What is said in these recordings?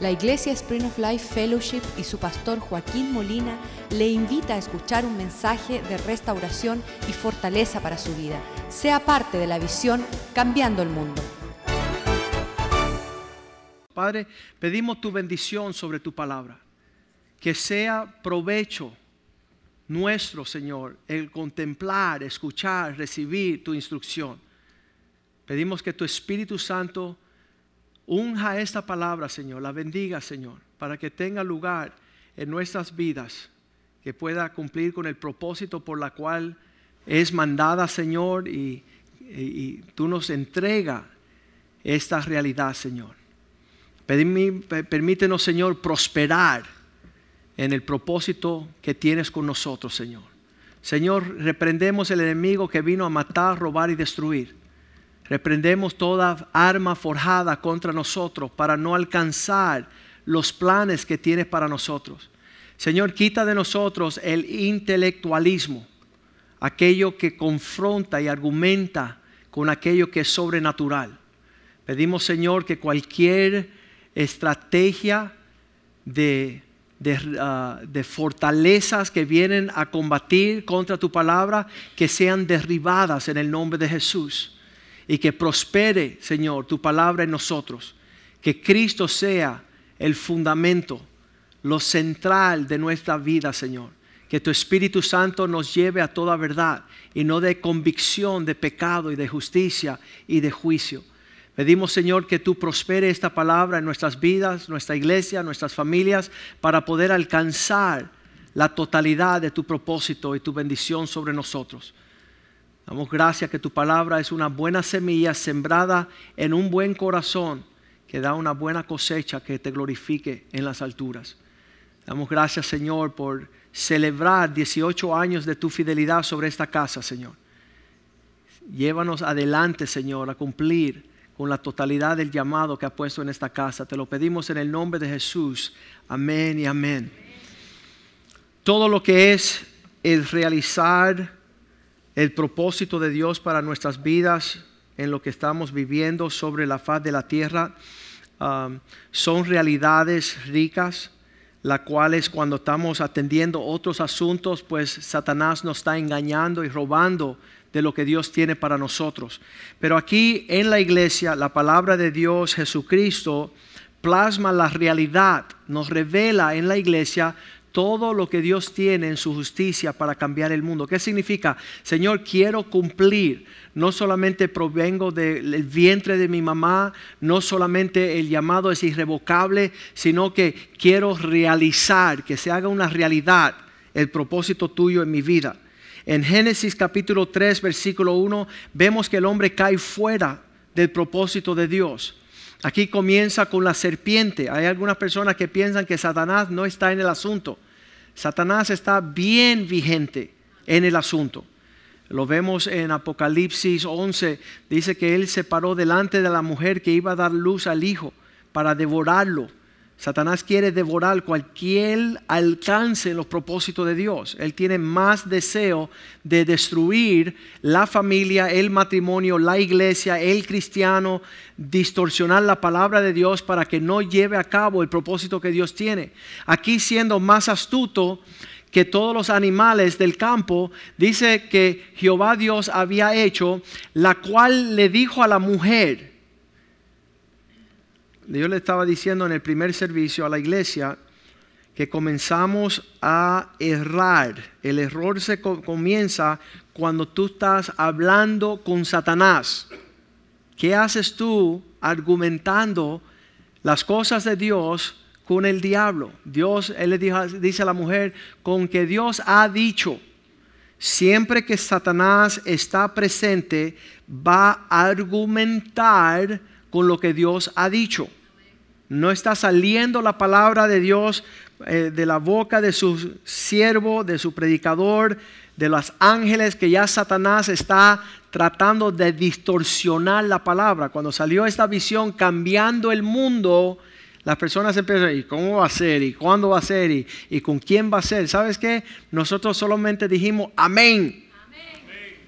La Iglesia Spring of Life Fellowship y su pastor Joaquín Molina le invita a escuchar un mensaje de restauración y fortaleza para su vida. Sea parte de la visión Cambiando el Mundo. Padre, pedimos tu bendición sobre tu palabra. Que sea provecho nuestro, Señor, el contemplar, escuchar, recibir tu instrucción. Pedimos que tu Espíritu Santo unja esta palabra, Señor, la bendiga, Señor, para que tenga lugar en nuestras vidas, que pueda cumplir con el propósito por la cual es mandada, Señor, y, y tú nos entrega esta realidad, Señor. Permítenos, Señor, prosperar en el propósito que tienes con nosotros, Señor. Señor, reprendemos el enemigo que vino a matar, robar y destruir. Reprendemos toda arma forjada contra nosotros para no alcanzar los planes que tienes para nosotros. Señor, quita de nosotros el intelectualismo, aquello que confronta y argumenta con aquello que es sobrenatural. Pedimos, Señor, que cualquier estrategia de, ah, de, fortalezas que vienen a combatir contra tu palabra, que sean derribadas en el nombre de Jesús. Y que prospere, Señor, tu palabra en nosotros. Que Cristo sea el fundamento, lo central de nuestra vida, Señor. Que tu Espíritu Santo nos lleve a toda verdad y no de convicción de pecado y de justicia y de juicio Pedimos, Señor, que tú prospere esta palabra en nuestras vidas, nuestra iglesia, nuestras familias, para poder alcanzar la totalidad de tu propósito y tu bendición sobre nosotros. Damos gracias que tu palabra es una buena semilla sembrada en un buen corazón que da una buena cosecha que te glorifique en las alturas. Damos gracias, Señor, por celebrar 18 años de tu fidelidad sobre esta casa, Señor. Llévanos adelante, Señor, a cumplir con la totalidad del llamado que ha puesto en esta casa. Te lo pedimos en el nombre de Jesús. Amén y amén. Todo lo que es el realizar el propósito de Dios para nuestras vidas en lo que estamos viviendo sobre la faz de la tierra um, son realidades ricas, las cuales cuando estamos atendiendo otros asuntos, pues Satanás nos está engañando y robando de lo que Dios tiene para nosotros. Pero aquí en la iglesia, la palabra de Dios, Jesucristo, plasma la realidad, nos revela en la iglesia todo lo que Dios tiene en su justicia para cambiar el mundo. ¿Qué significa? Señor, quiero cumplir. No solamente provengo del vientre de mi mamá, no solamente el llamado es irrevocable, sino que quiero realizar, que se haga una realidad el propósito tuyo en mi vida. En Génesis capítulo 3, versículo 1, vemos que el hombre cae fuera del propósito de Dios. Aquí comienza con la serpiente. Hay algunas personas que piensan que Satanás no está en el asunto. Satanás está bien vigente en el asunto. Lo vemos en Apocalipsis 11. Dice que él se paró delante de la mujer que iba a dar luz al hijo para devorarlo. Satanás quiere devorar cualquier alcance en los propósitos de Dios. Él tiene más deseo de destruir la familia, el matrimonio, la iglesia, el cristiano, distorsionar la palabra de Dios para que no lleve a cabo el propósito que Dios tiene. Aquí siendo más astuto que todos los animales del campo, dice que Jehová Dios había hecho, la cual le dijo a la mujer, yo le estaba diciendo en el primer servicio a la iglesia que comenzamos a errar. El error se comienza cuando tú estás hablando con Satanás. ¿Qué haces tú argumentando las cosas de Dios con el diablo? Dios, él le dice a la mujer, con que Dios ha dicho, siempre que Satanás está presente, va a argumentar con lo que Dios ha dicho. No está saliendo la palabra de Dios eh, de la boca de su siervo, de su predicador, de los ángeles que ya Satanás está tratando de distorsionar la palabra. Cuando salió esta visión cambiando el mundo, las personas empiezan, ¿y cómo va a ser? ¿Y cuándo va a ser? ¿Y, y con quién va a ser? ¿Sabes qué? Nosotros solamente dijimos, amén.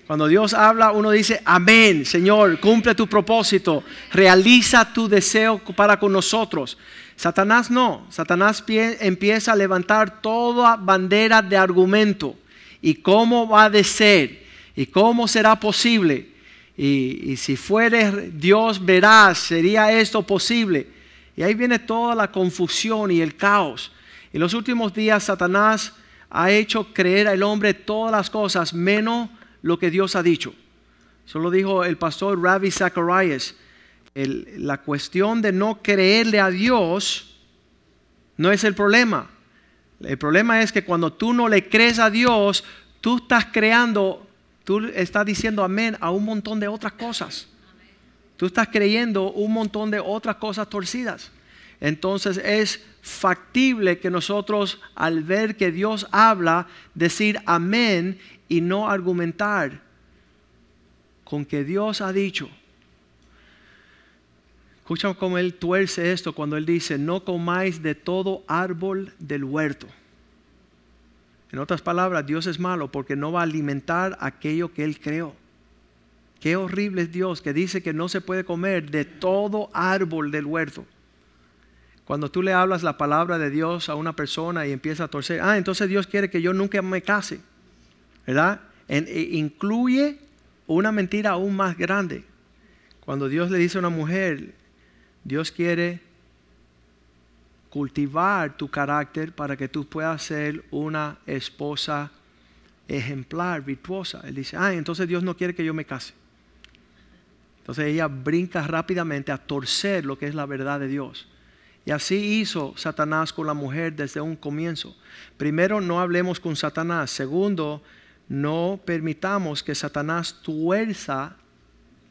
Cuando Dios habla, uno dice, amén, Señor, cumple tu propósito, realiza tu deseo para con nosotros. Satanás no, Satanás empieza a levantar toda bandera de argumento y cómo va a ser y cómo será posible. Y, si fuere Dios verás, sería esto posible. Y ahí viene toda la confusión y el caos. En los últimos días Satanás ha hecho creer al hombre todas las cosas menos lo que Dios ha dicho. Eso lo dijo el pastor Ravi Zacharias. la cuestión de no creerle a Dios no es el problema. El problema es que cuando tú no le crees a Dios, tú estás creando, tú estás diciendo amén a un montón de otras cosas. Tú estás creyendo un montón de otras cosas torcidas. Entonces es factible que nosotros al ver que Dios habla, decir amén y no argumentar con que Dios ha dicho. Escucha cómo él tuerce esto cuando él dice, no comáis de todo árbol del huerto. En otras palabras, Dios es malo porque no va a alimentar aquello que él creó. Qué horrible es Dios que dice que no se puede comer de todo árbol del huerto. Cuando tú le hablas la palabra de Dios a una persona y empieza a torcer, ah, entonces Dios quiere que yo nunca me case. ¿verdad? E incluye una mentira aún más grande. Cuando Dios le dice a una mujer, Dios quiere cultivar tu carácter para que tú puedas ser una esposa ejemplar, virtuosa. Él dice, ah, entonces Dios no quiere que yo me case. Entonces ella brinca rápidamente a torcer lo que es la verdad de Dios. Y así hizo Satanás con la mujer desde un comienzo. Primero, no hablemos con Satanás. Segundo, no permitamos que Satanás tuerza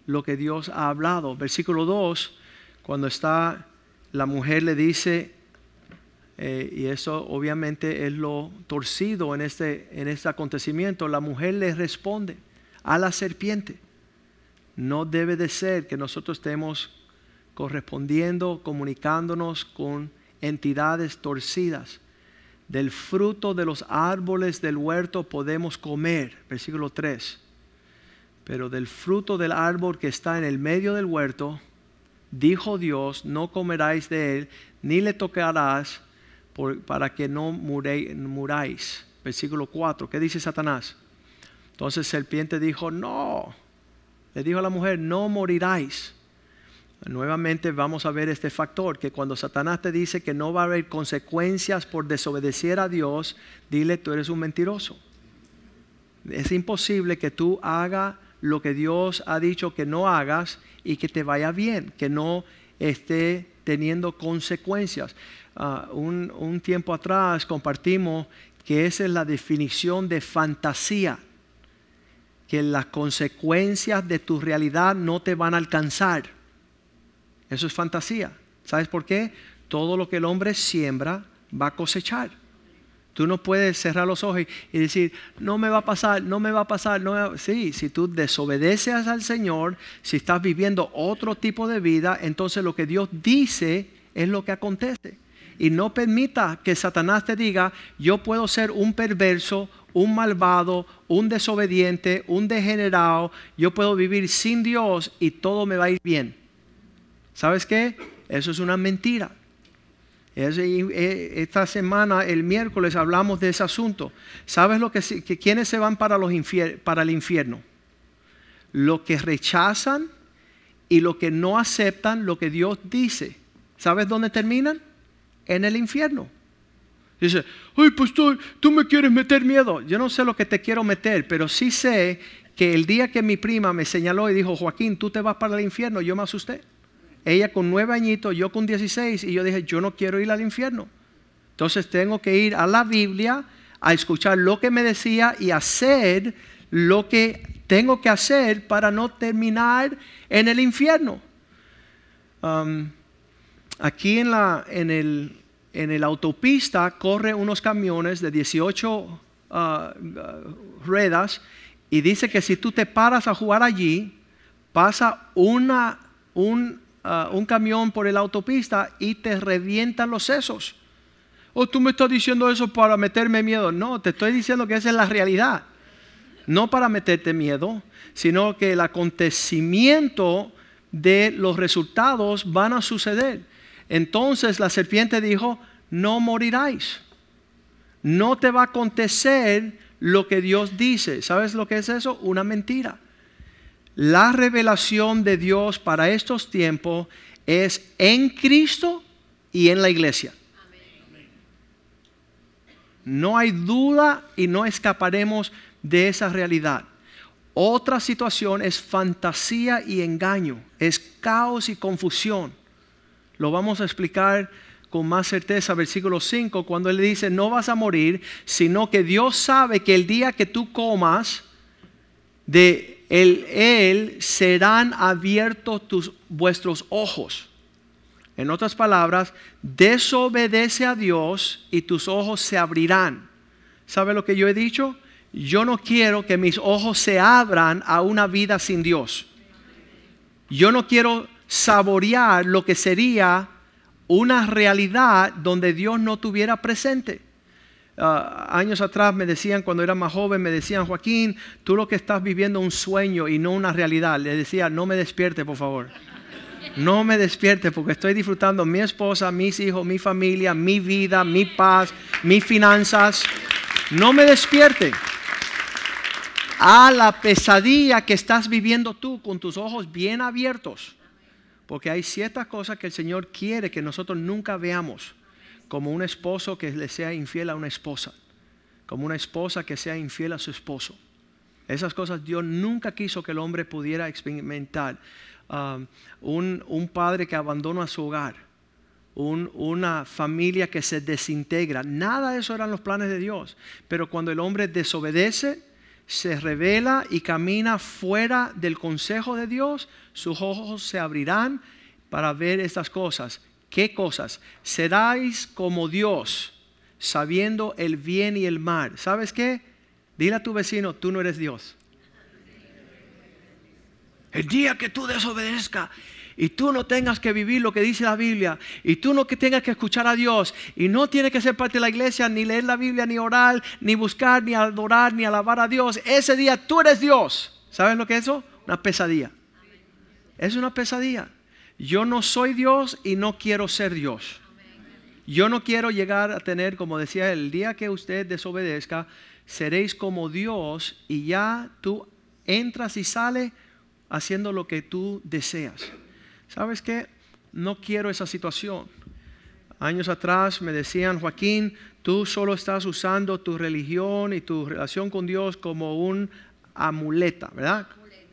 lo que Dios ha hablado. Versículo 2, cuando está la mujer le dice, eh, y eso obviamente es lo torcido en este, en este acontecimiento, la mujer le responde a la serpiente. No debe de ser que nosotros estemos correspondiendo, comunicándonos con entidades torcidas del fruto de los árboles del huerto podemos comer. Versículo 3. Pero del fruto del árbol que está en el medio del huerto, dijo Dios, no comeráis de él, ni le tocarás para que no muráis. Versículo 4. ¿Qué dice Satanás? Entonces serpiente dijo, no. Le dijo a la mujer, no moriráis. Nuevamente vamos a ver este factor, que cuando Satanás te dice que no va a haber consecuencias por desobedecer a Dios, dile, tú eres un mentiroso. Es imposible que tú hagas lo que Dios ha dicho que no hagas y que te vaya bien, que no esté teniendo consecuencias. Ah, un, un tiempo atrás compartimos que esa es la definición de fantasía, que las consecuencias de tu realidad no te van a alcanzar eso es fantasía. ¿Sabes por qué? Todo lo que el hombre siembra va a cosechar. Tú no puedes cerrar los ojos y decir, no me va a pasar, no me va a pasar. No Sí, si tú desobedeces al Señor, si estás viviendo otro tipo de vida, entonces lo que Dios dice es lo que acontece. Y no permita que Satanás te diga, yo puedo ser un perverso, un malvado, un desobediente, un degenerado, yo puedo vivir sin Dios y todo me va a ir bien. ¿Sabes qué? Eso es una mentira. Eh, esta semana, el miércoles, hablamos de ese asunto. ¿Sabes lo que, que quiénes se van para, para el infierno? Los que rechazan y los que no aceptan lo que Dios dice. ¿Sabes dónde terminan? En el infierno. Dice, ay pastor, tú me quieres meter miedo. Yo no sé lo que te quiero meter, pero sí sé que el día que mi prima me señaló y dijo, Joaquín, tú te vas para el infierno, yo me asusté. Ella con nueve añitos, yo con dieciséis, y yo dije, yo no quiero ir al infierno. Entonces tengo que ir a la Biblia a escuchar lo que me decía y hacer lo que tengo que hacer para no terminar en el infierno. Um, aquí en la, en, el, en el autopista corre unos camiones de 18 uh, uh, ruedas y dice que si tú te paras a jugar allí, pasa una, un Uh, un camión por la autopista y te revientan los sesos. O oh, tú me estás diciendo eso para meterme miedo. No, te estoy diciendo que esa es la realidad. No para meterte miedo, sino que el acontecimiento de los resultados van a suceder. Entonces la serpiente dijo, no moriráis. No te va a acontecer lo que Dios dice. ¿Sabes lo que es eso? Una mentira. La revelación de Dios para estos tiempos es en Cristo y en la iglesia. No hay duda y no escaparemos de esa realidad. Otra situación es fantasía y engaño, es caos y confusión. Lo vamos a explicar con más certeza, versículo 5, cuando él dice, no vas a morir, sino que Dios sabe que el día que tú comas de él, él serán abiertos tus, vuestros ojos. En otras palabras, desobedece a Dios y tus ojos se abrirán. ¿Sabe lo que yo he dicho? Yo no quiero que mis ojos se abran a una vida sin Dios. Yo no quiero saborear lo que sería una realidad donde Dios no tuviera presente. Ah, años atrás me decían, cuando era más joven, me decían, Joaquín, tú lo que estás viviendo un sueño y no una realidad. Le decía, no me despierte, por favor. No me despierte porque estoy disfrutando mi esposa, mis hijos, mi familia, mi vida, mi paz, mis finanzas. No me despierte a la pesadilla que estás viviendo tú con tus ojos bien abiertos. Porque hay ciertas cosas que el Señor quiere que nosotros nunca veamos, como un esposo que le sea infiel a una esposa, como una esposa que sea infiel a su esposo. Esas cosas Dios nunca quiso que el hombre pudiera experimentar. Um, un, padre que abandona su hogar, una familia que se desintegra, nada de eso eran los planes de Dios. Pero cuando el hombre desobedece, se revela y camina fuera del consejo de Dios, sus ojos se abrirán para ver estas cosas. ¿Qué cosas? Seráis como Dios, sabiendo el bien y el mal. ¿Sabes qué? Dile a tu vecino, tú no eres Dios. El día que tú desobedezcas y tú no tengas que vivir lo que dice la Biblia y tú no que tengas que escuchar a Dios y no tienes que ser parte de la iglesia ni leer la Biblia ni orar ni buscar ni adorar ni alabar a Dios ese día tú eres Dios ¿sabes lo que es eso? una pesadilla es una pesadilla yo no soy Dios y no quiero ser Dios yo no quiero llegar a tener como decía el día que usted desobedezca seréis como Dios y ya tú entras y sales haciendo lo que tú deseas ¿Sabes qué? No quiero esa situación. Años atrás me decían, Joaquín, tú solo estás usando tu religión y tu relación con Dios como un amuleta, ¿verdad?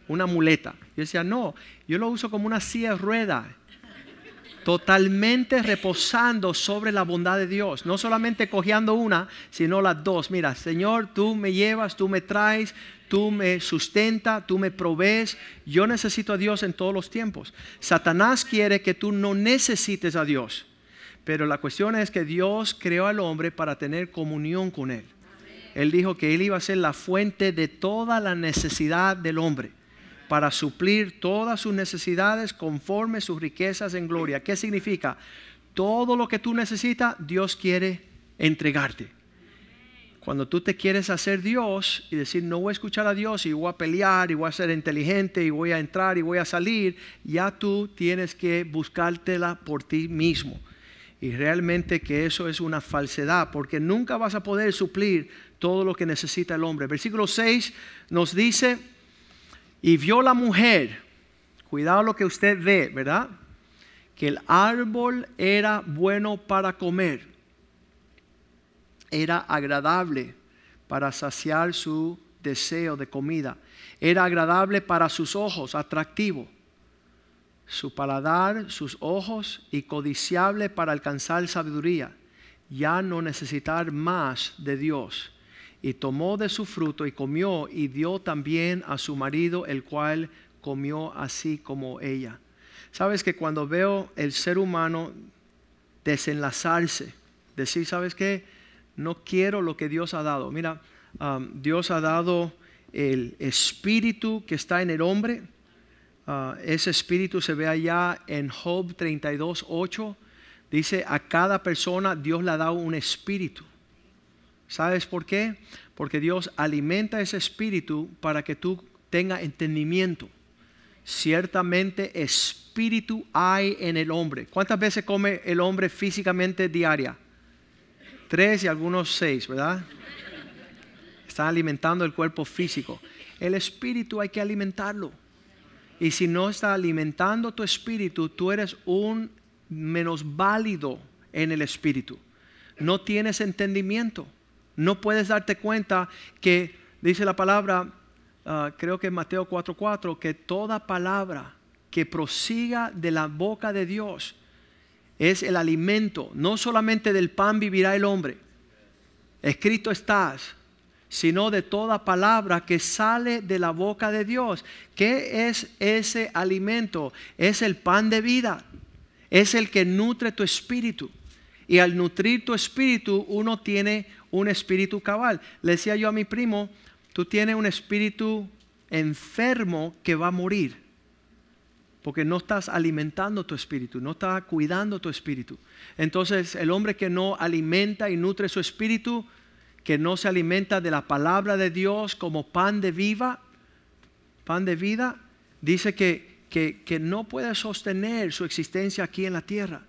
Una muleta. Yo decía, no, yo lo uso como una silla de rueda, totalmente reposando sobre la bondad de Dios, no solamente cogiendo una, sino las dos. Mira, Señor, tú me llevas, tú me traes, tú me sustenta, tú me provees. Yo necesito a Dios en todos los tiempos. Satanás quiere que tú no necesites a Dios. Pero la cuestión es que Dios creó al hombre para tener comunión con Él. Él dijo que Él iba a ser la fuente de toda la necesidad del hombre, para suplir todas sus necesidades conforme sus riquezas en gloria. ¿Qué significa? Todo lo que tú necesitas, Dios quiere entregarte. Cuando tú te quieres hacer Dios y decir, no voy a escuchar a Dios y voy a pelear y voy a ser inteligente y voy a entrar y voy a salir, ya tú tienes que buscártela por ti mismo. Y realmente que eso es una falsedad, porque nunca vas a poder suplir todo lo que necesita el hombre. Versículo 6 nos dice, y vio la mujer, cuidado lo que usted ve, ¿verdad? Que el árbol era bueno para comer era agradable para saciar su deseo de comida. Era agradable para sus ojos, atractivo. Su paladar, sus ojos y codiciable para alcanzar sabiduría. Ya no necesitar más de Dios. Y tomó de su fruto y comió y dio también a su marido, el cual comió así como ella. Sabes que cuando veo el ser humano desenlazarse, decir, ¿sabes qué? no quiero lo que Dios ha dado. Mira, um, Dios ha dado el espíritu que está en el hombre. Uh, ese espíritu se ve allá en Job 32, 8. Dice, a cada persona Dios le ha dado un espíritu. ¿Sabes por qué? Porque Dios alimenta ese espíritu para que tú tengas entendimiento. Ciertamente espíritu hay en el hombre. ¿Cuántas veces come el hombre físicamente diaria? Tres y algunos seis, ¿verdad? Están alimentando el cuerpo físico. El espíritu hay que alimentarlo. Y si no está alimentando tu espíritu, tú eres un menos válido en el espíritu. No tienes entendimiento. No puedes darte cuenta que, dice la palabra, ah, creo que en Mateo 4:4, que toda palabra que prosiga de la boca de Dios es el alimento. No solamente del pan vivirá el hombre. Escrito estás, sino de toda palabra que sale de la boca de Dios. ¿Qué es ese alimento? Es el pan de vida. Es el que nutre tu espíritu. Y al nutrir tu espíritu, uno tiene un espíritu cabal. Le decía yo a mi primo, tú tienes un espíritu enfermo que va a morir. Porque no estás alimentando tu espíritu, no estás cuidando tu espíritu. Entonces el hombre que no alimenta y nutre su espíritu, que no se alimenta de la palabra de Dios como pan de viva, pan de vida, dice que, que, que no puede sostener su existencia aquí en la tierra.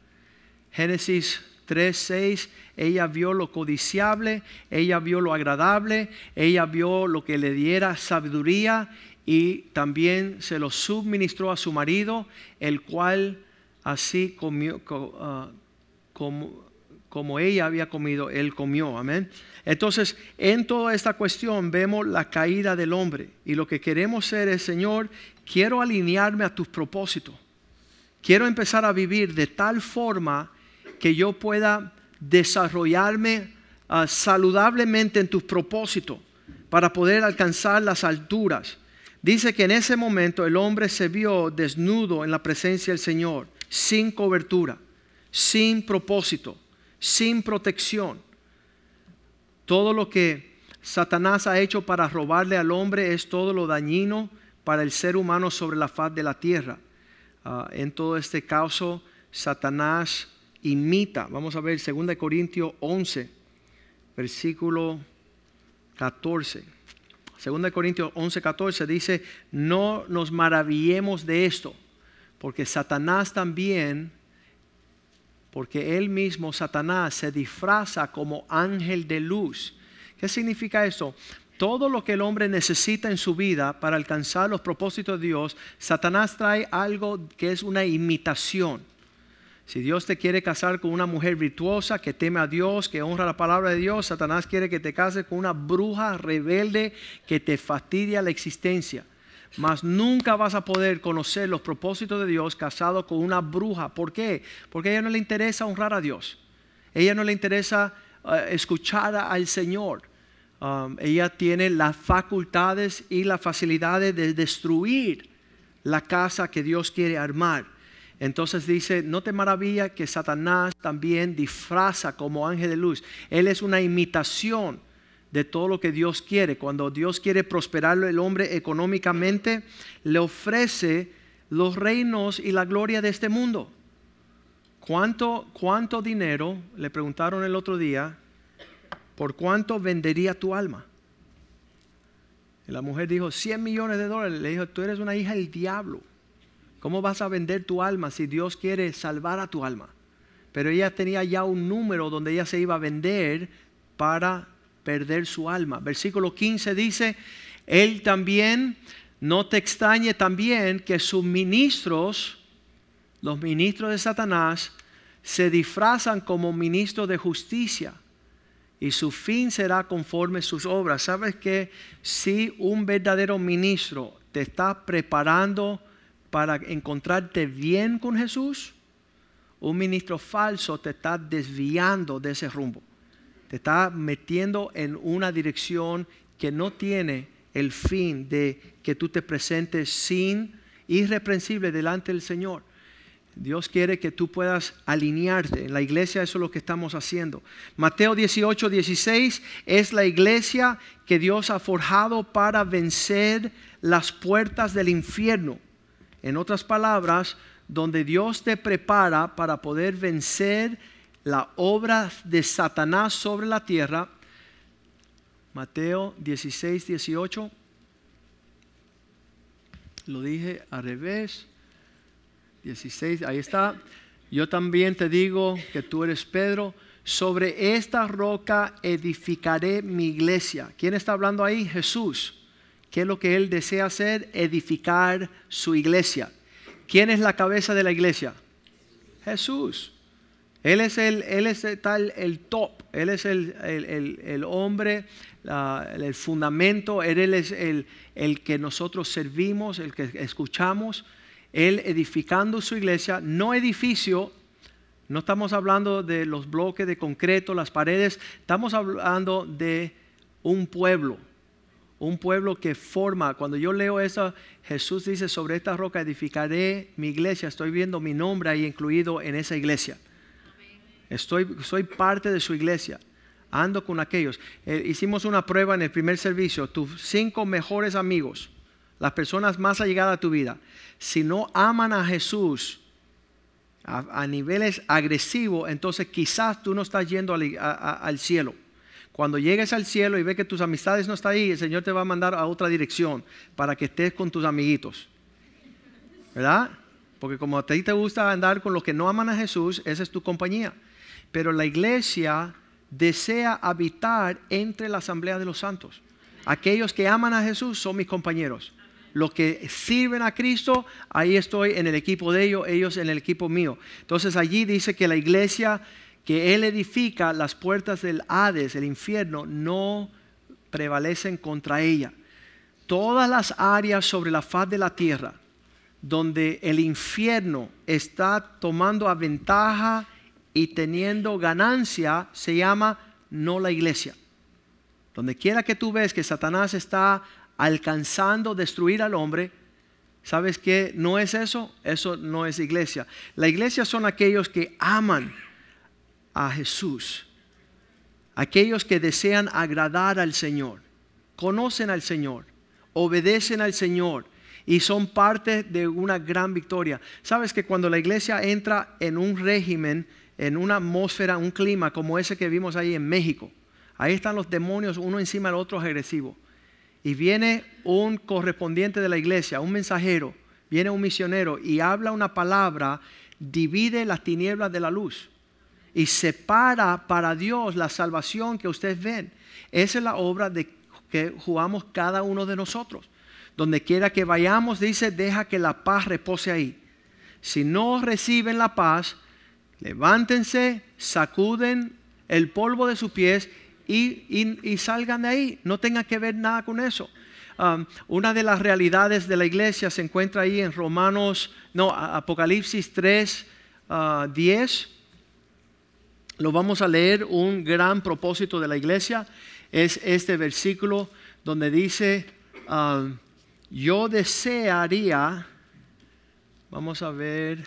Génesis 3.6, ella vio lo codiciable, ella vio lo agradable, ella vio lo que le diera sabiduría y también se lo suministró a su marido, el cual así comió, ah, como, como ella había comido, él comió, amén. Entonces, en toda esta cuestión vemos la caída del hombre y lo que queremos ser es, Señor, quiero alinearme a tus propósitos. Quiero empezar a vivir de tal forma que yo pueda desarrollarme ah, saludablemente en tus propósitos para poder alcanzar las alturas. Dice que en ese momento el hombre se vio desnudo en la presencia del Señor, sin cobertura, sin propósito, sin protección. Todo lo que Satanás ha hecho para robarle al hombre es todo lo dañino para el ser humano sobre la faz de la tierra. Ah, en todo este caso, Satanás imita. Vamos a ver 2 Corintios 11, versículo 14. 2 Corintios 11, 14 dice, no nos maravillemos de esto, porque Satanás también, porque él mismo, Satanás, se disfraza como ángel de luz. ¿Qué significa esto? Todo lo que el hombre necesita en su vida para alcanzar los propósitos de Dios, Satanás trae algo que es una imitación. Si Dios te quiere casar con una mujer virtuosa que teme a Dios, que honra la palabra de Dios, Satanás quiere que te cases con una bruja rebelde que te fastidia la existencia. Mas nunca vas a poder conocer los propósitos de Dios casado con una bruja. ¿Por qué? Porque a ella no le interesa honrar a Dios. A ella no le interesa eh, escuchar al Señor. Um, ella tiene las facultades y las facilidades de destruir la casa que Dios quiere armar. Entonces dice, no te maravilla que Satanás también disfraza como ángel de luz. Él es una imitación de todo lo que Dios quiere. Cuando Dios quiere prosperarlo el hombre económicamente, le ofrece los reinos y la gloria de este mundo. ¿Cuánto, cuánto dinero, le preguntaron el otro día, por cuánto vendería tu alma? Y la mujer dijo, 100 millones de dólares. Le dijo, tú eres una hija del diablo. ¿Cómo vas a vender tu alma si Dios quiere salvar a tu alma? Pero ella tenía ya un número donde ella se iba a vender para perder su alma. Versículo 15 dice, Él también, no te extrañe también que sus ministros, los ministros de Satanás, se disfrazan como ministros de justicia y su fin será conforme sus obras. ¿Sabes que si un verdadero ministro te está preparando para encontrarte bien con Jesús, un ministro falso te está desviando de ese rumbo. Te está metiendo en una dirección que no tiene el fin de que tú te presentes sin irreprensible delante del Señor. Dios quiere que tú puedas alinearte. En la iglesia eso es lo que estamos haciendo. Mateo 18, 16 es la iglesia que Dios ha forjado para vencer las puertas del infierno. En otras palabras, donde Dios te prepara para poder vencer la obra de Satanás sobre la tierra, Mateo 16, 18. Lo dije al revés. 16, ahí está. Yo también te digo que tú eres Pedro. Sobre esta roca edificaré mi iglesia. ¿Quién está hablando ahí? Jesús. ¿Qué es lo que él desea hacer? Edificar su iglesia. ¿Quién es la cabeza de la iglesia? Jesús. Él es el, él es tal, el top, Él es el, el, hombre, el fundamento, Él es el, el que nosotros servimos, el que escuchamos. Él edificando su iglesia, no edificio, no estamos hablando de los bloques de concreto, las paredes, estamos hablando de un pueblo, un pueblo que forma. Cuando yo leo eso, Jesús dice, sobre esta roca edificaré mi iglesia, estoy viendo mi nombre ahí incluido en esa iglesia. Estoy, soy parte de su iglesia. Ando con aquellos. Eh, hicimos una prueba en el primer servicio. Tus cinco mejores amigos, las personas más allegadas a tu vida, si no aman a Jesús a, niveles agresivos, entonces quizás tú no estás yendo al, al cielo. Cuando llegues al cielo y ves que tus amistades no están ahí, el Señor te va a mandar a otra dirección para que estés con tus amiguitos. ¿Verdad? Porque como a ti te gusta andar con los que no aman a Jesús, esa es tu compañía pero la iglesia desea habitar entre la asamblea de los santos. Aquellos que aman a Jesús son mis compañeros. Los que sirven a Cristo, ahí estoy en el equipo de ellos, ellos en el equipo mío. Entonces allí dice que la iglesia que Él edifica, las puertas del Hades, el infierno, no prevalecen contra ella. Todas las áreas sobre la faz de la tierra donde el infierno está tomando a ventaja y teniendo ganancia se llama no la iglesia. Donde quiera que tú ves que Satanás está alcanzando destruir al hombre, ¿sabes qué? No es eso, eso no es iglesia. La iglesia son aquellos que aman a Jesús, aquellos que desean agradar al Señor, conocen al Señor, obedecen al Señor y son parte de una gran victoria. ¿Sabes que cuando la iglesia entra en un régimen, en una atmósfera, un clima como ese que vimos ahí en México. Ahí están los demonios, uno encima del otro agresivo. Y viene un correspondiente de la iglesia, un mensajero, viene un misionero y habla una palabra, divide las tinieblas de la luz y separa para Dios la salvación que ustedes ven. Esa es la obra de que jugamos cada uno de nosotros. Donde quiera que vayamos, dice, deja que la paz repose ahí. Si no reciben la paz, levántense, sacuden el polvo de sus pies y, salgan de ahí. No tengan que ver nada con eso. Um, una de las realidades de la iglesia se encuentra ahí en Romanos, no, Apocalipsis 3, 10. Lo vamos a leer, un gran propósito de la iglesia es este versículo donde dice, um, yo desearía, vamos a ver,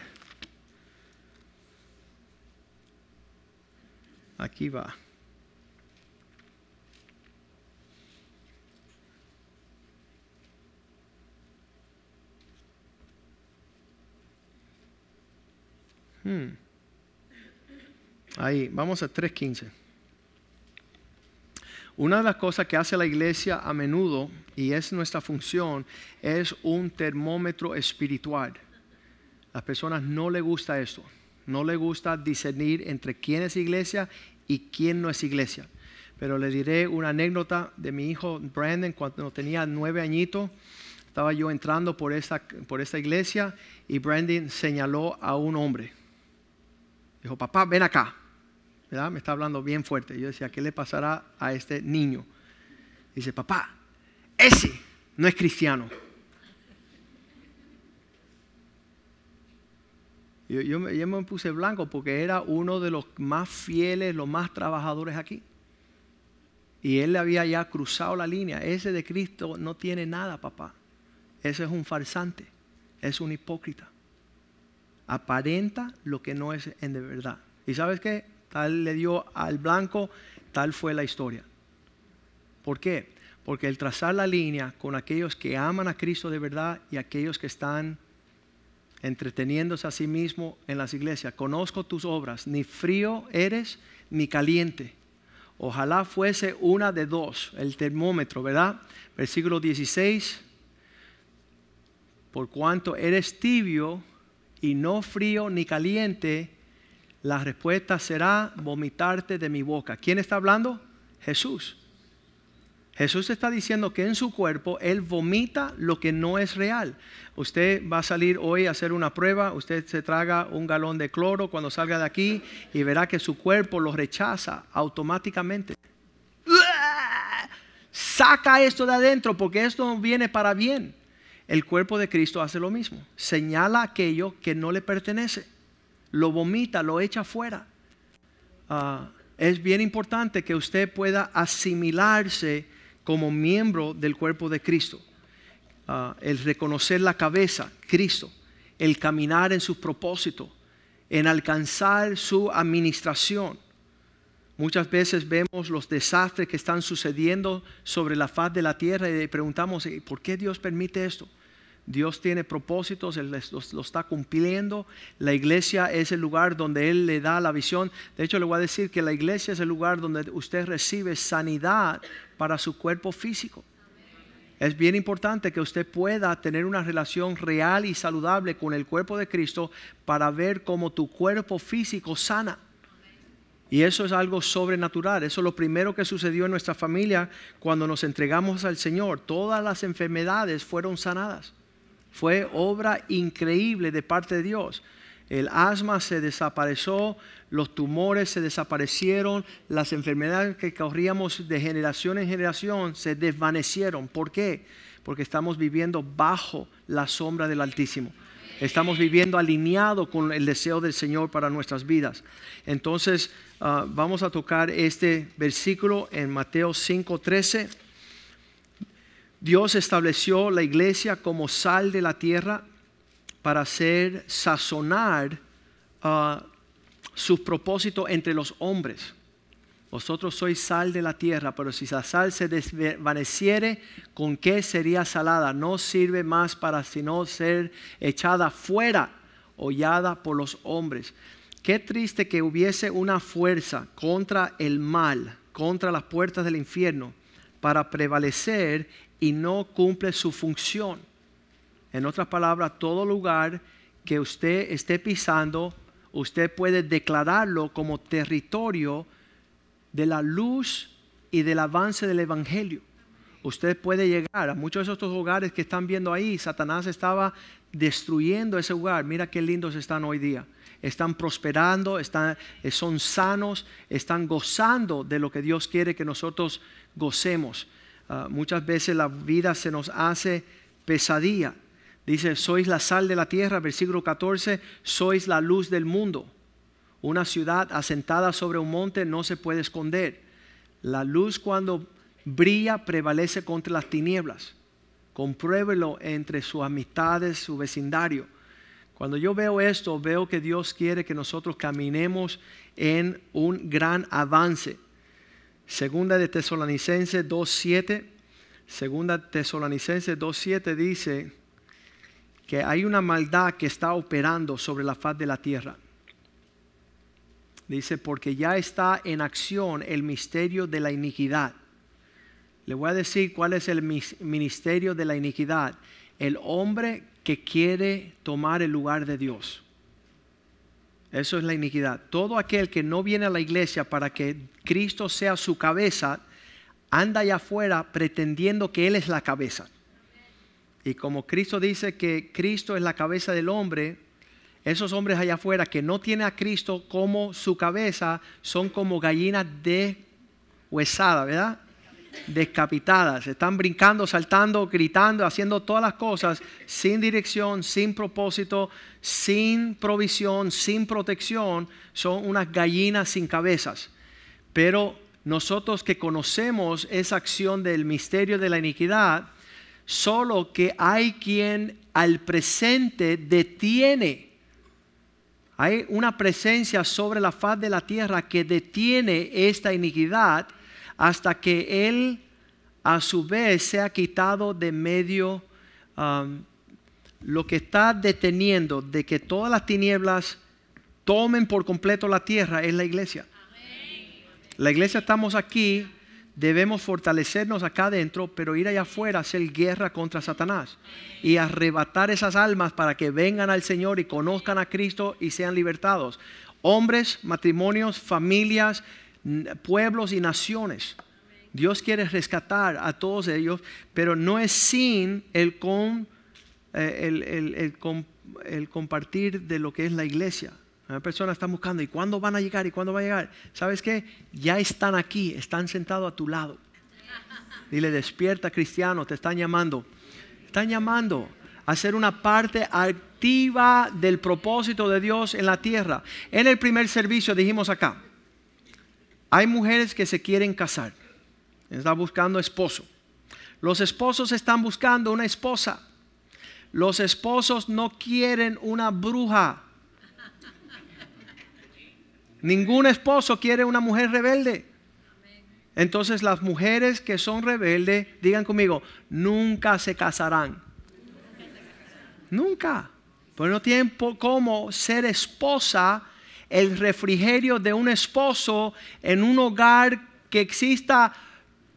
Aquí va. Hmm. Ahí, vamos a 3.15. Una de las cosas que hace la iglesia a menudo, y es nuestra función, es un termómetro espiritual. Las personas no les gusta esto no le gusta discernir entre quién es iglesia y quién no es iglesia. Pero le diré una anécdota de mi hijo Brandon cuando tenía nueve añitos. Estaba yo entrando por esta, por esta iglesia y Brandon señaló a un hombre. Dijo, papá, ven acá. Me está hablando bien fuerte. Yo decía, ¿qué le pasará a este niño? Dice, papá, ese no es cristiano. Yo, me puse blanco porque era uno de los más fieles, los más trabajadores aquí. Y él le había ya cruzado la línea. Ese de Cristo no tiene nada, papá. Ese es un farsante, es un hipócrita. Aparenta lo que no es en de verdad. ¿Y sabes qué? Tal le dio al blanco, tal fue la historia. ¿Por qué? Porque el trazar la línea con aquellos que aman a Cristo de verdad y aquellos que están entreteniéndose a sí mismo en las iglesias. Conozco tus obras, ni frío eres ni caliente. Ojalá fuese una de dos, el termómetro, ¿verdad? Versículo 16. Por cuanto eres tibio y no frío ni caliente, la respuesta será vomitarte de mi boca. ¿Quién está hablando? Jesús. Jesús está diciendo que en su cuerpo Él vomita lo que no es real. Usted va a salir hoy a hacer una prueba, usted se traga un galón de cloro cuando salga de aquí y verá que su cuerpo lo rechaza automáticamente. Saca esto de adentro porque esto viene para bien. El cuerpo de Cristo hace lo mismo. Señala aquello que no le pertenece. Lo vomita, lo echa fuera. Ah, es bien importante que usted pueda asimilarse como miembro del cuerpo de Cristo. Ah, el reconocer la cabeza, Cristo, el caminar en su propósito, en alcanzar su administración. Muchas veces vemos los desastres que están sucediendo sobre la faz de la tierra y preguntamos, ¿por qué Dios permite esto? Dios tiene propósitos, Él lo, está cumpliendo. La iglesia es el lugar donde Él le da la visión. De hecho, le voy a decir que la iglesia es el lugar donde usted recibe sanidad para su cuerpo físico. Es bien importante que usted pueda tener una relación real y saludable con el cuerpo de Cristo para ver cómo tu cuerpo físico sana. Y eso es algo sobrenatural. Eso es lo primero que sucedió en nuestra familia cuando nos entregamos al Señor. Todas las enfermedades fueron sanadas. Fue obra increíble de parte de Dios. El asma se desapareció, los tumores se desaparecieron, las enfermedades que corríamos de generación en generación se desvanecieron. ¿Por qué? Porque estamos viviendo bajo la sombra del Altísimo. Estamos viviendo alineado con el deseo del Señor para nuestras vidas. Entonces, ah, vamos a tocar este versículo en Mateo 5:13. Dios estableció la iglesia como sal de la tierra para hacer sazonar uh, sus propósitos entre los hombres. Vosotros sois sal de la tierra, pero si la sal se desvaneciere, ¿con qué sería salada? No sirve más para sino ser echada fuera, hollada por los hombres. Qué triste que hubiese una fuerza contra el mal, contra las puertas del infierno, para prevalecer y no cumple su función. En otras palabras, todo lugar que usted esté pisando, usted puede declararlo como territorio de la luz y del avance del Evangelio. Usted puede llegar a muchos de estos lugares que están viendo ahí. Satanás estaba destruyendo ese lugar. Mira qué lindos están hoy día. Están prosperando, están, son sanos, están gozando de lo que Dios quiere que nosotros gocemos. Ah, muchas veces la vida se nos hace pesadilla. Dice, sois la sal de la tierra, versículo 14, sois la luz del mundo. Una ciudad asentada sobre un monte no se puede esconder. La luz cuando brilla prevalece contra las tinieblas. Compruébelo entre sus amistades, su vecindario. Cuando yo veo esto, veo que Dios quiere que nosotros caminemos en un gran avance. Segunda de Tesalonicenses 2.7. Segunda Tesalonicenses 2.7 dice que hay una maldad que está operando sobre la faz de la tierra. Dice, porque ya está en acción el misterio de la iniquidad. Le voy a decir cuál es el ministerio de la iniquidad. El hombre que quiere tomar el lugar de Dios. Eso es la iniquidad. Todo aquel que no viene a la iglesia para que Cristo sea su cabeza, anda allá afuera pretendiendo que Él es la cabeza. Y como Cristo dice que Cristo es la cabeza del hombre, esos hombres allá afuera que no tienen a Cristo como su cabeza son como gallinas de huesada, ¿verdad? Descapitadas. Están brincando, saltando, gritando, haciendo todas las cosas sin dirección, sin propósito, sin provisión, sin protección. Son unas gallinas sin cabezas. Pero nosotros que conocemos esa acción del misterio de la iniquidad, solo que hay quien al presente detiene hay una presencia sobre la faz de la tierra que detiene esta iniquidad hasta que Él a su vez sea quitado de medio um, lo que está deteniendo de que todas las tinieblas tomen por completo la tierra es la iglesia. La iglesia estamos aquí, debemos fortalecernos acá adentro, pero ir allá afuera a hacer guerra contra Satanás y arrebatar esas almas para que vengan al Señor y conozcan a Cristo y sean libertados. Hombres, matrimonios, familias, pueblos y naciones. Dios quiere rescatar a todos ellos, pero no es sin el, con, eh, el, compartir de lo que es la iglesia. Una persona está buscando, ¿y cuándo van a llegar? ¿Y cuándo va a llegar? ¿Sabes qué? Ya están aquí, están sentados a tu lado. Dile, despierta cristiano, te están llamando. Están llamando a ser una parte activa del propósito de Dios en la tierra. En el primer servicio dijimos acá, hay mujeres que se quieren casar está buscando esposo. Los esposos están buscando una esposa. Los esposos no quieren una bruja. Ningún esposo quiere una mujer rebelde. Entonces las mujeres que son rebeldes, digan conmigo, nunca se casarán. Nunca. Pues no tienen cómo ser esposa, el refrigerio de un esposo en un hogar que exista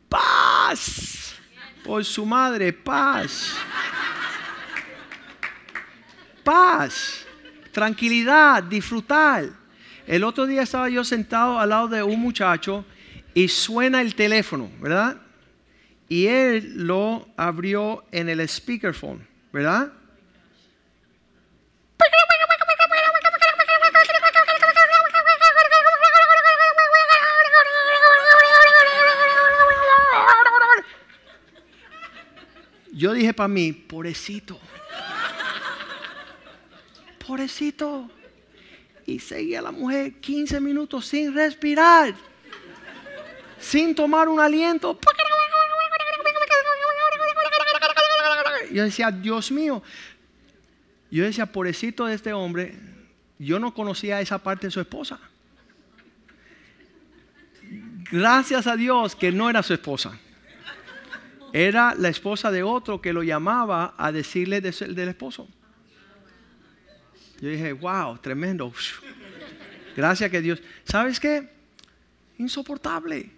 paz. Por su madre, paz. Paz, tranquilidad, disfrutar. El otro día estaba yo sentado al lado de un muchacho y suena el teléfono, ¿verdad? Y él lo abrió en el speakerphone, ¿verdad? Yo dije para mí, pobrecito. Pobrecito. Y seguía la mujer 15 minutos sin respirar, sin tomar un aliento. Yo decía, Dios mío. Yo decía, pobrecito de este hombre, yo no conocía esa parte de su esposa. Gracias a Dios que no era su esposa era la esposa de otro que lo llamaba a decirle del esposo. Yo dije, wow, tremendo. Gracias que Dios. ¿Sabes qué? Insoportable.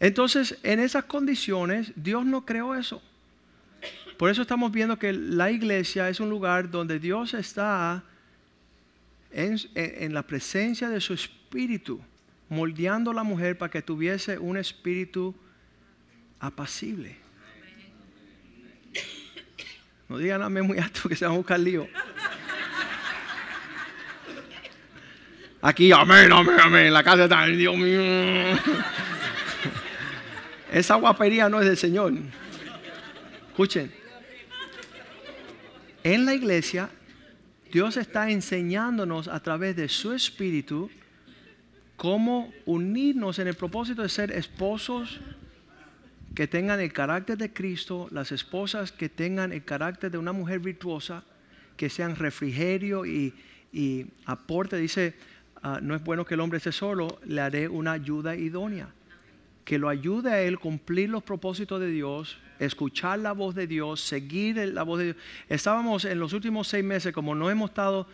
Entonces, en esas condiciones, Dios no creó eso. Por eso estamos viendo que la iglesia es un lugar donde Dios está en, en la presencia de su espíritu, moldeando a la mujer para que tuviese un espíritu apacible. No digan amén muy alto que se van a buscar lío. Aquí, amén, amén, amén. La casa está, Dios mío. Esa guapería no es del Señor. Escuchen. En la iglesia, Dios está enseñándonos a través de su espíritu cómo unirnos en el propósito de ser esposos que tengan el carácter de Cristo, las esposas que tengan el carácter de una mujer virtuosa, que sean refrigerio y, aporte. Dice, ah, no es bueno que el hombre esté solo, le haré una ayuda idónea. Que lo ayude a él cumplir los propósitos de Dios, escuchar la voz de Dios, seguir la voz de Dios. Estábamos en los últimos seis meses, como no hemos estado,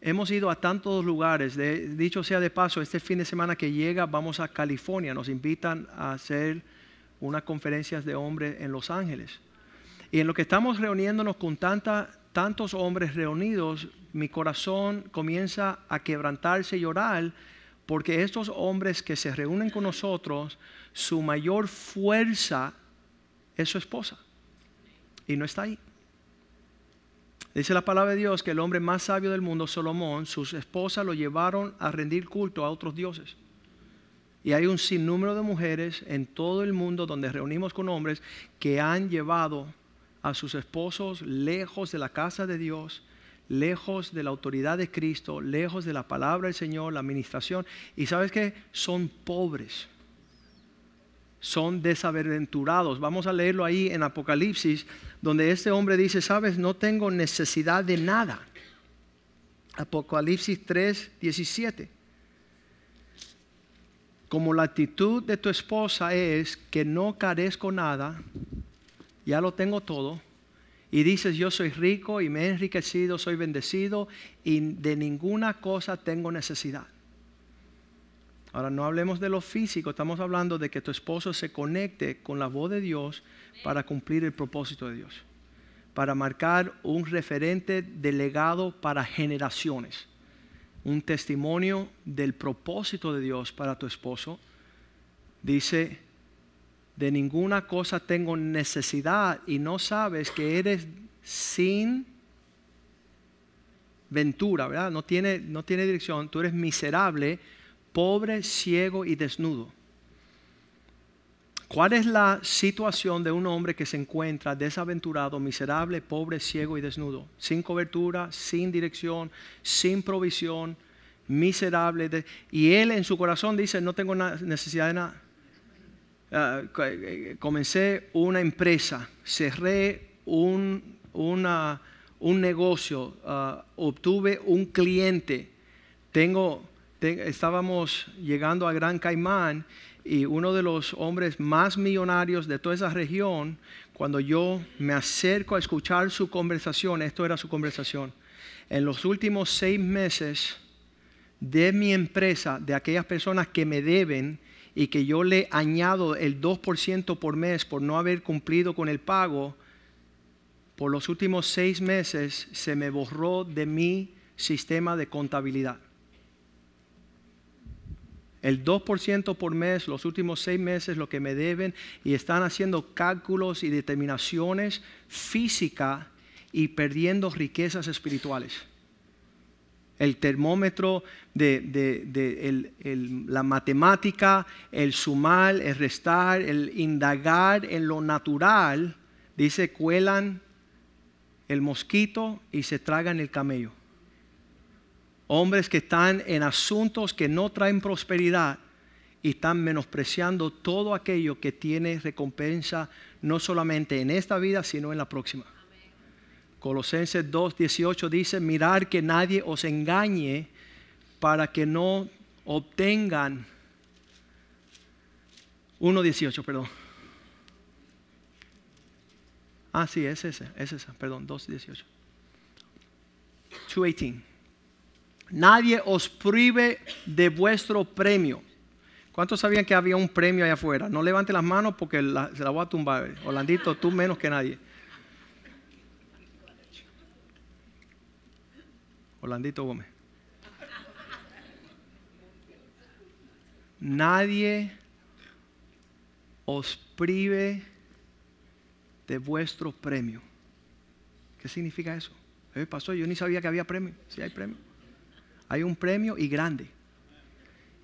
hemos ido a tantos lugares. dicho sea de paso, este fin de semana que llega vamos a California, nos invitan a hacer unas conferencias de hombres en Los Ángeles. Y en lo que estamos reuniéndonos con tanta, tantos hombres reunidos, mi corazón comienza a quebrantarse y llorar porque estos hombres que se reúnen con nosotros, su mayor fuerza es su esposa. Y no está ahí. Dice la palabra de Dios que el hombre más sabio del mundo, Salomón, sus esposas lo llevaron a rendir culto a otros dioses. Y hay un sinnúmero de mujeres en todo el mundo donde reunimos con hombres que han llevado a sus esposos lejos de la casa de Dios, lejos de la autoridad de Cristo, lejos de la palabra del Señor, la administración. Y sabes que son pobres, son desaventurados. Vamos a leerlo ahí en Apocalipsis, donde este hombre dice, sabes, no tengo necesidad de nada. Apocalipsis 3, 17 como la actitud de tu esposa es que no carezco nada, ya lo tengo todo, y dices yo soy rico y me he enriquecido, soy bendecido y de ninguna cosa tengo necesidad. Ahora no hablemos de lo físico, estamos hablando de que tu esposo se conecte con la voz de Dios para cumplir el propósito de Dios, para marcar un referente delegado para generaciones, un testimonio del propósito de Dios para tu esposo. Dice, de ninguna cosa tengo necesidad y no sabes que eres sin ventura, ¿verdad? No tiene, no tiene dirección, tú eres miserable pobre, ciego y desnudo. ¿Cuál es la situación de un hombre que se encuentra desaventurado, miserable, pobre, ciego y desnudo? Sin cobertura, sin dirección, sin provisión, miserable. y él en su corazón dice, no tengo necesidad de nada. Eh, comencé una empresa, cerré un, un negocio, ah, obtuve un cliente, tengo estábamos llegando a Gran Caimán y uno de los hombres más millonarios de toda esa región, cuando yo me acerco a escuchar su conversación, esto era su conversación, en los últimos seis meses de mi empresa, de aquellas personas que me deben y que yo le añado el 2% por mes por no haber cumplido con el pago, por los últimos seis meses se me borró de mi sistema de contabilidad el 2% por mes, los últimos seis meses, lo que me deben, y están haciendo cálculos y determinaciones físicas y perdiendo riquezas espirituales. El termómetro de, la matemática, el sumar, el restar, el indagar en lo natural, dice, cuelan el mosquito y se tragan el camello hombres que están en asuntos que no traen prosperidad y están menospreciando todo aquello que tiene recompensa no solamente en esta vida, sino en la próxima. Colosenses 2.18 dice, mirar que nadie os engañe para que no obtengan 1.18, perdón. Ah, sí, es ese, es esa, perdón, 2.18. 2.18 nadie os prive de vuestro premio. ¿Cuántos sabían que había un premio allá afuera? No levante las manos porque se la voy a tumbar. Orlandito, tú menos que nadie. Orlandito Gómez. Nadie os prive de vuestro premio. ¿Qué significa eso? Eh, pasó, yo ni sabía que había premio. Si sí hay premio. Hay un premio y grande.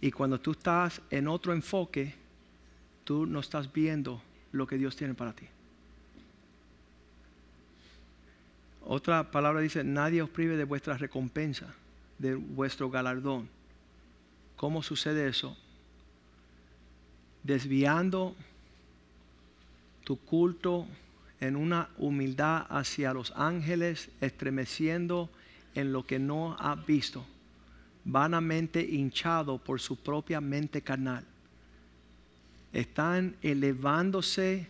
Y cuando tú estás en otro enfoque, tú no estás viendo lo que Dios tiene para ti. Otra palabra dice, nadie os prive de vuestra recompensa, de vuestro galardón. ¿Cómo sucede eso? Desviando tu culto en una humildad hacia los ángeles, estremeciendo en lo que no has visto vanamente hinchado por su propia mente carnal. Están elevándose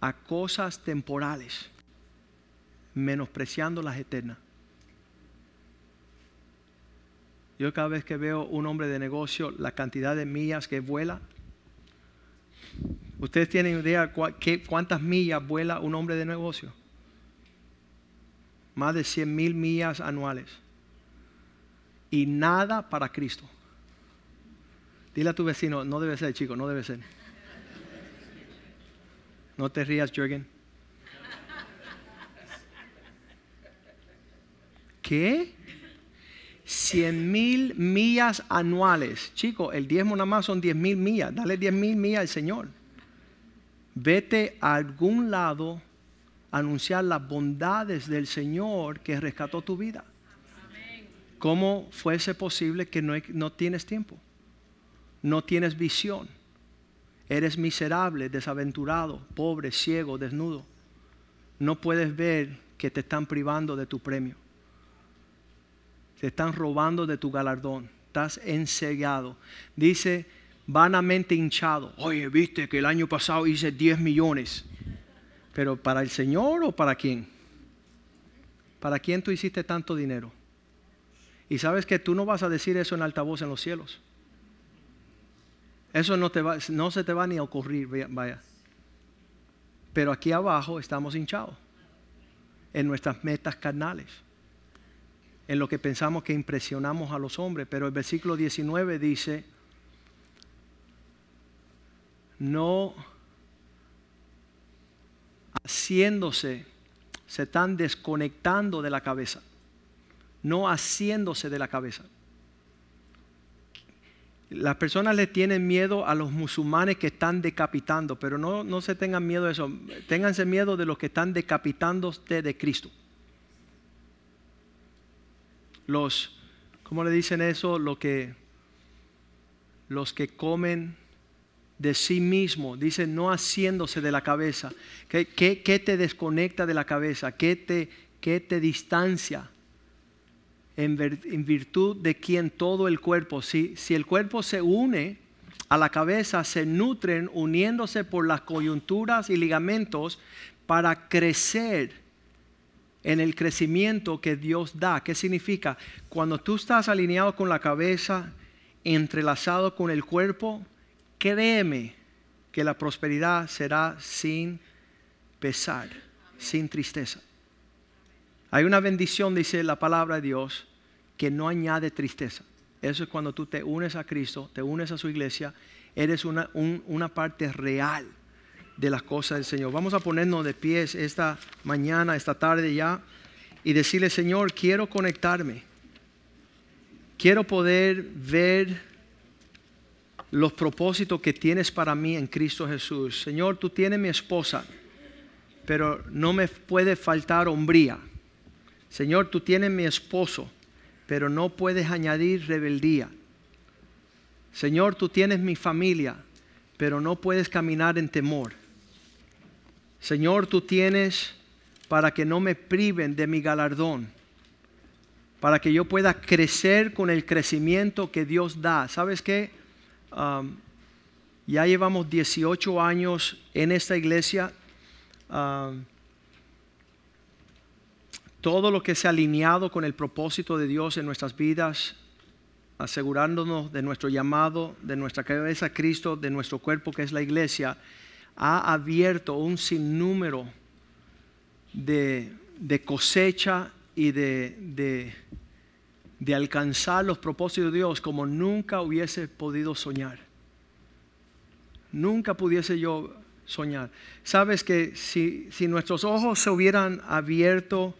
a cosas temporales, menospreciando las eternas. Yo cada vez que veo un hombre de negocio, la cantidad de millas que vuela, ¿ustedes tienen idea cuántas millas vuela un hombre de negocio? Más de 100 mil millas anuales y nada para Cristo. Dile a tu vecino, no debe ser, chico, no debe ser. No te rías, Jürgen. ¿Qué? 100 mil millas anuales. Chico, el diezmo nada más son 10 mil millas. Dale 10 mil millas al Señor. Vete a algún lado a anunciar las bondades del Señor que rescató tu vida. ¿Cómo fuese posible que no, no tienes tiempo? No tienes visión. Eres miserable, desaventurado, pobre, ciego, desnudo. No puedes ver que te están privando de tu premio. Te están robando de tu galardón. Estás ensegado. Dice vanamente hinchado. Oye, viste que el año pasado hice 10 millones. Pero ¿para el Señor o para quién? ¿Para quién tú hiciste tanto dinero? Y sabes que tú no vas a decir eso en altavoz en los cielos. Eso no, te va, se te va ni a ocurrir, vaya. Pero aquí abajo estamos hinchados en nuestras metas carnales, en lo que pensamos que impresionamos a los hombres. Pero el versículo 19 dice, no haciéndose, se están desconectando de la cabeza, no haciéndose de la cabeza. Las personas le tienen miedo a los musulmanes que están decapitando, pero no, no se tengan miedo de eso. Ténganse miedo de los que están decapitando de Cristo. Los, ¿cómo le dicen eso? Lo que, los que comen de sí mismo, dice no haciéndose de la cabeza. ¿Qué, qué, te desconecta de la cabeza? ¿Qué te, qué te distancia? En, virtud de quien todo el cuerpo, si, si el cuerpo se une a la cabeza, se nutren uniéndose por las coyunturas y ligamentos para crecer en el crecimiento que Dios da. ¿Qué significa? Cuando tú estás alineado con la cabeza, entrelazado con el cuerpo, créeme que la prosperidad será sin pesar, sin tristeza. Hay una bendición, dice la palabra de Dios, que no añade tristeza. Eso es cuando tú te unes a Cristo, te unes a su iglesia, eres una, una parte real de las cosas del Señor. Vamos a ponernos de pies esta mañana, esta tarde ya, y decirle, Señor, quiero conectarme. Quiero poder ver los propósitos que tienes para mí en Cristo Jesús. Señor, tú tienes mi esposa, pero no me puede faltar hombría. Señor, tú tienes mi esposo, pero no puedes añadir rebeldía. Señor, tú tienes mi familia, pero no puedes caminar en temor. Señor, tú tienes para que no me priven de mi galardón, para que yo pueda crecer con el crecimiento que Dios da. ¿Sabes qué? Ya llevamos 18 años en esta iglesia. Todo lo que se ha alineado con el propósito de Dios en nuestras vidas, asegurándonos de nuestro llamado, de nuestra cabeza Cristo, de nuestro cuerpo que es la iglesia, ha abierto un sinnúmero de, de cosecha y de, de, de alcanzar los propósitos de Dios como nunca hubiese podido soñar. Nunca pudiese yo soñar. Sabes que si, si nuestros ojos se hubieran abierto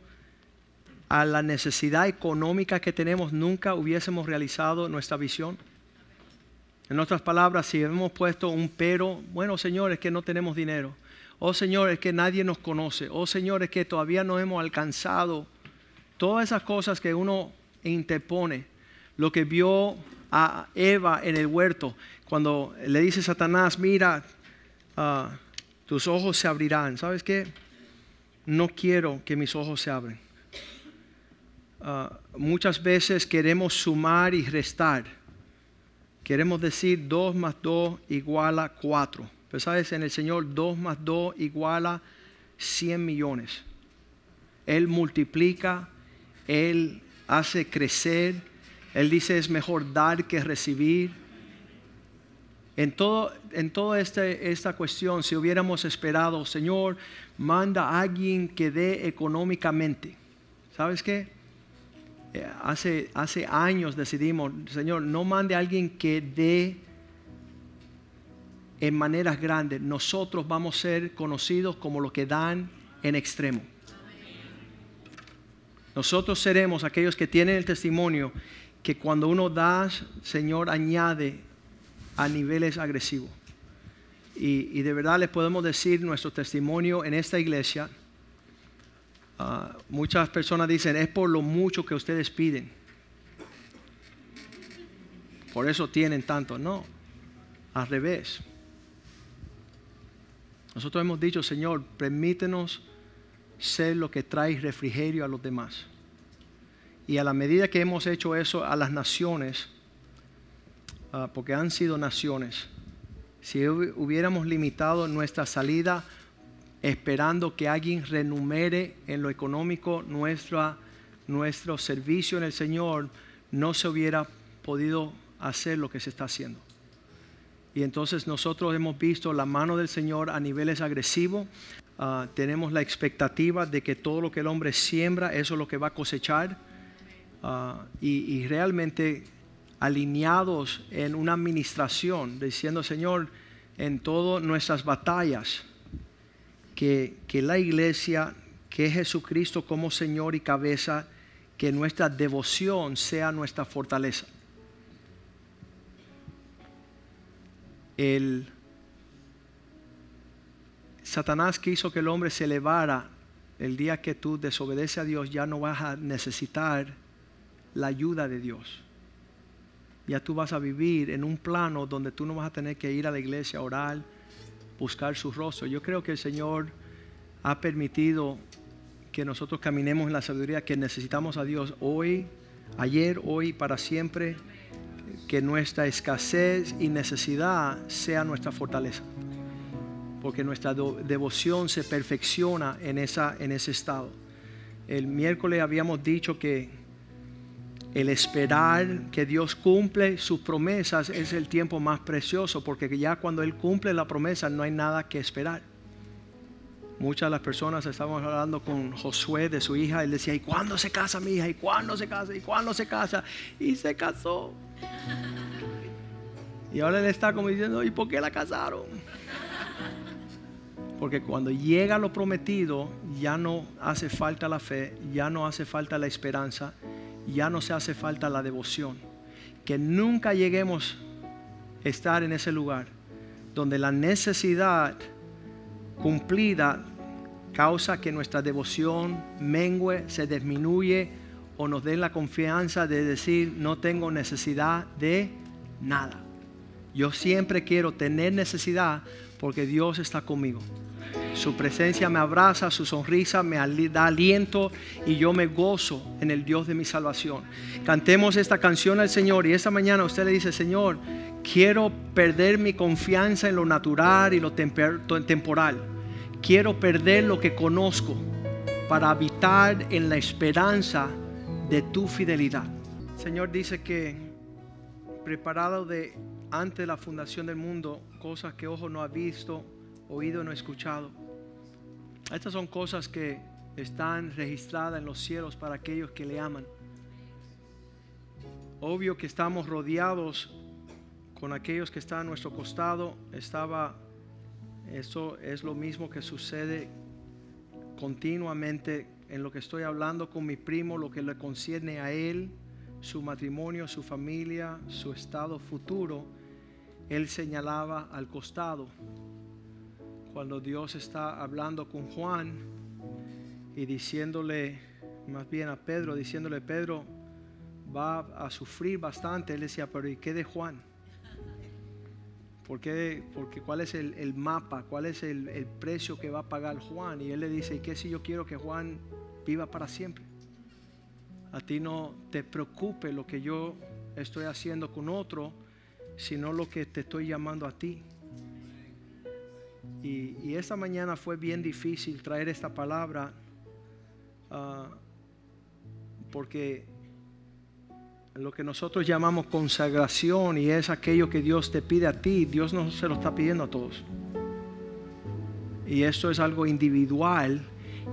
a la necesidad económica que tenemos, nunca hubiésemos realizado nuestra visión. En otras palabras, si hemos puesto un pero, bueno, Señor, es que no tenemos dinero. Oh, Señor, es que nadie nos conoce. Oh, Señor, es que todavía no hemos alcanzado. Todas esas cosas que uno interpone. Lo que vio a Eva en el huerto, cuando le dice Satanás, mira, ah, tus ojos se abrirán. ¿Sabes qué? No quiero que mis ojos se abran. Ah, muchas veces queremos sumar y restar. Queremos decir 2 más 2 iguala 4. Pero sabes, en el Señor 2 más 2 iguala 100 millones. Él multiplica, Él hace crecer. Él dice es mejor dar que recibir. En, todo, en toda este, esta cuestión, si hubiéramos esperado, Señor, manda a alguien que dé económicamente. ¿Sabes qué? Eh, hace, hace años decidimos, Señor, no mande a alguien que dé en maneras grandes. Nosotros vamos a ser conocidos como los que dan en extremo. Nosotros seremos aquellos que tienen el testimonio que cuando uno da, Señor añade a niveles agresivos. Y, y de verdad les podemos decir nuestro testimonio en esta iglesia Ah, muchas personas dicen, es por lo mucho que ustedes piden. Por eso tienen tanto. No, al revés. Nosotros hemos dicho, Señor, permítenos ser lo que trae refrigerio a los demás. Y a la medida que hemos hecho eso a las naciones, ah, porque han sido naciones, si hubiéramos limitado nuestra salida esperando que alguien renumere en lo económico nuestro servicio en el Señor, no se hubiera podido hacer lo que se está haciendo. Y entonces nosotros hemos visto la mano del Señor a niveles agresivos. Ah, tenemos la expectativa de que todo lo que el hombre siembra, eso es lo que va a cosechar. Ah, y realmente alineados en una administración, diciendo, Señor, en todas nuestras batallas, que, la iglesia, que Jesucristo como Señor y cabeza, que nuestra devoción sea nuestra fortaleza. El Satanás quiso que el hombre se elevara. El día que tú desobedeces a Dios ya no vas a necesitar la ayuda de Dios ya tú vas a vivir en un plano donde tú no vas a tener que ir a la iglesia a orar, buscar su rostro. Yo creo que el Señor ha permitido que nosotros caminemos en la sabiduría que necesitamos a Dios hoy, ayer, hoy, para siempre. Que nuestra escasez y necesidad sea nuestra fortaleza. Porque nuestra devoción se perfecciona en, esa, en ese estado. El miércoles habíamos dicho que el esperar que Dios cumple sus promesas es el tiempo más precioso porque ya cuando Él cumple la promesa no hay nada que esperar. Muchas de las personas estábamos hablando con Josué de su hija, él decía, ¿y cuándo se casa mi hija? ¿Y cuándo se casa? ¿Y cuándo se casa? Y se casó. Y ahora él está como diciendo, ¿y por qué la casaron? Porque cuando llega lo prometido, ya no hace falta la fe, ya no hace falta la esperanza, ya no se hace falta la devoción. Que nunca lleguemos a estar en ese lugar donde la necesidad cumplida causa que nuestra devoción mengue, se disminuye o nos den la confianza de decir no tengo necesidad de nada. Yo siempre quiero tener necesidad porque Dios está conmigo. Su presencia me abraza, su sonrisa me da aliento y yo me gozo en el Dios de mi salvación. Cantemos esta canción al Señor y esta mañana usted le dice, Señor, quiero perder mi confianza en lo natural y lo temporal. Quiero perder lo que conozco para habitar en la esperanza de tu fidelidad. Señor dice que preparado de antes de la fundación del mundo, cosas que ojo no ha visto, oído no ha escuchado estas son cosas que están registradas en los cielos para aquellos que le aman. Obvio que estamos rodeados con aquellos que están a nuestro costado. Estaba, eso es lo mismo que sucede continuamente en lo que estoy hablando con mi primo, lo que le concierne a él, su matrimonio, su familia, su estado futuro. Él señalaba al costado cuando Dios está hablando con Juan y diciéndole, más bien a Pedro, diciéndole, Pedro va a sufrir bastante. Él decía, pero ¿y qué de Juan? ¿Por qué? Porque cuál es el, mapa, cuál es el, el, precio que va a pagar Juan. Y él le dice, ¿y qué si yo quiero que Juan viva para siempre? A ti no te preocupe lo que yo estoy haciendo con otro, sino lo que te estoy llamando a ti. Y, esta mañana fue bien difícil traer esta palabra ah, porque lo que nosotros llamamos consagración y es aquello que Dios te pide a ti, Dios no se lo está pidiendo a todos. Y esto es algo individual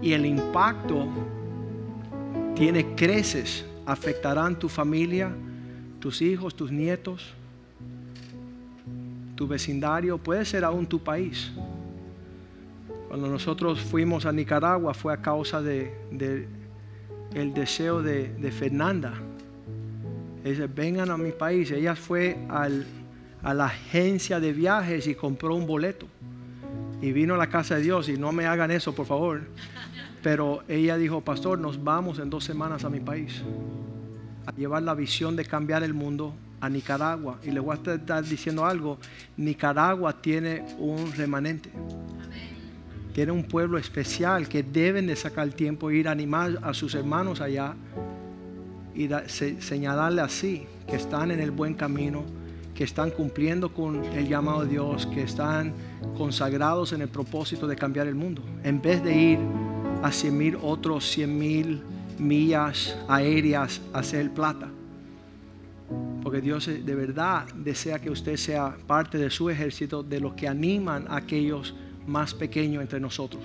y el impacto tiene creces, afectarán tu familia, tus hijos, tus nietos, tu vecindario, puede ser aún tu país. Cuando nosotros fuimos a Nicaragua fue a causa de, el deseo de, Fernanda. Dice, vengan a mi país. Ella fue a la agencia de viajes y compró un boleto. Y vino a la casa de Dios. Y no me hagan eso, por favor. Pero ella dijo, pastor, nos vamos en dos semanas a mi país. A llevar la visión de cambiar el mundo a Nicaragua. Y le voy a estar diciendo algo. Nicaragua tiene un remanente tiene un pueblo especial que deben de sacar tiempo ir a animar a sus hermanos allá y señalarle así que están en el buen camino, que están cumpliendo con el llamado de Dios, que están consagrados en el propósito de cambiar el mundo, en vez de ir a 100 mil otros 100 mil millas aéreas a hacer plata. Porque Dios eh, de verdad desea que usted sea parte de su ejército, de los que animan a aquellos más pequeños entre nosotros.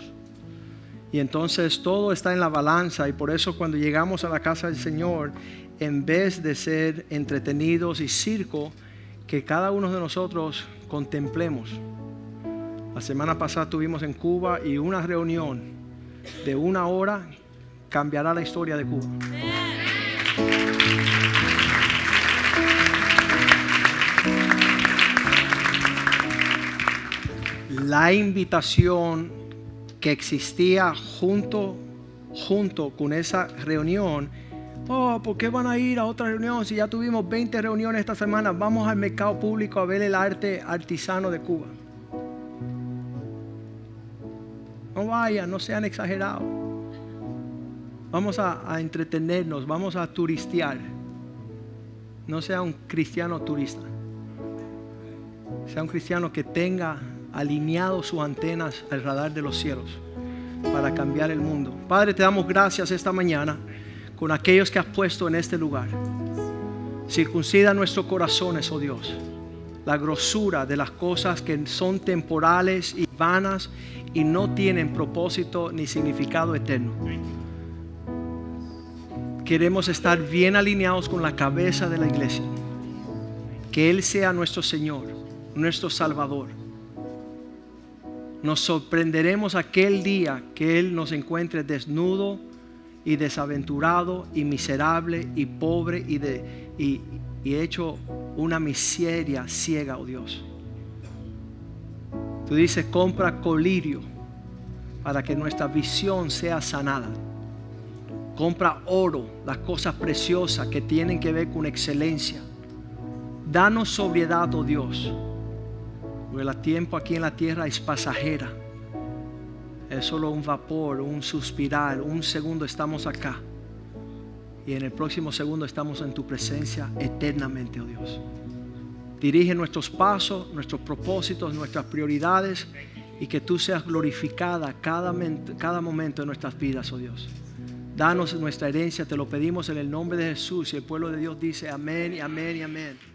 Y entonces todo está en la balanza y por eso cuando llegamos a la casa del Señor, en vez de ser entretenidos y circo, que cada uno de nosotros contemplemos. La semana pasada estuvimos en Cuba y una reunión de una hora cambiará la historia de Cuba. La invitación que existía junto, junto con esa reunión. Oh, ¿por qué van a ir a otra reunión si ya tuvimos 20 reuniones esta semana? Vamos al mercado público a ver el arte artesano de Cuba. No vayan, no sean exagerados. Vamos a, a entretenernos, vamos a turistear. No sea un cristiano turista. Sea un cristiano que tenga alineado sus antenas al radar de los cielos para cambiar el mundo. Padre, te damos gracias esta mañana con aquellos que has puesto en este lugar. Circuncida nuestros corazones, oh Dios, la grosura de las cosas que son temporales y vanas y no tienen propósito ni significado eterno. Queremos estar bien alineados con la cabeza de la iglesia. Que Él sea nuestro Señor, nuestro Salvador nos sorprenderemos aquel día que Él nos encuentre desnudo y desaventurado y miserable y pobre y, de, y, hecho una miseria ciega, oh Dios. Tú dices, compra colirio para que nuestra visión sea sanada. Compra oro, las cosas preciosas que tienen que ver con excelencia. Danos sobriedad, oh Dios porque el tiempo aquí en la tierra es pasajera. Es solo un vapor, un suspirar. Un segundo estamos acá. Y en el próximo segundo estamos en tu presencia eternamente, oh Dios. Dirige nuestros pasos, nuestros propósitos, nuestras prioridades y que tú seas glorificada cada, cada momento de nuestras vidas, oh Dios. Danos nuestra herencia, te lo pedimos en el nombre de Jesús y el pueblo de Dios dice amén y amén y amén.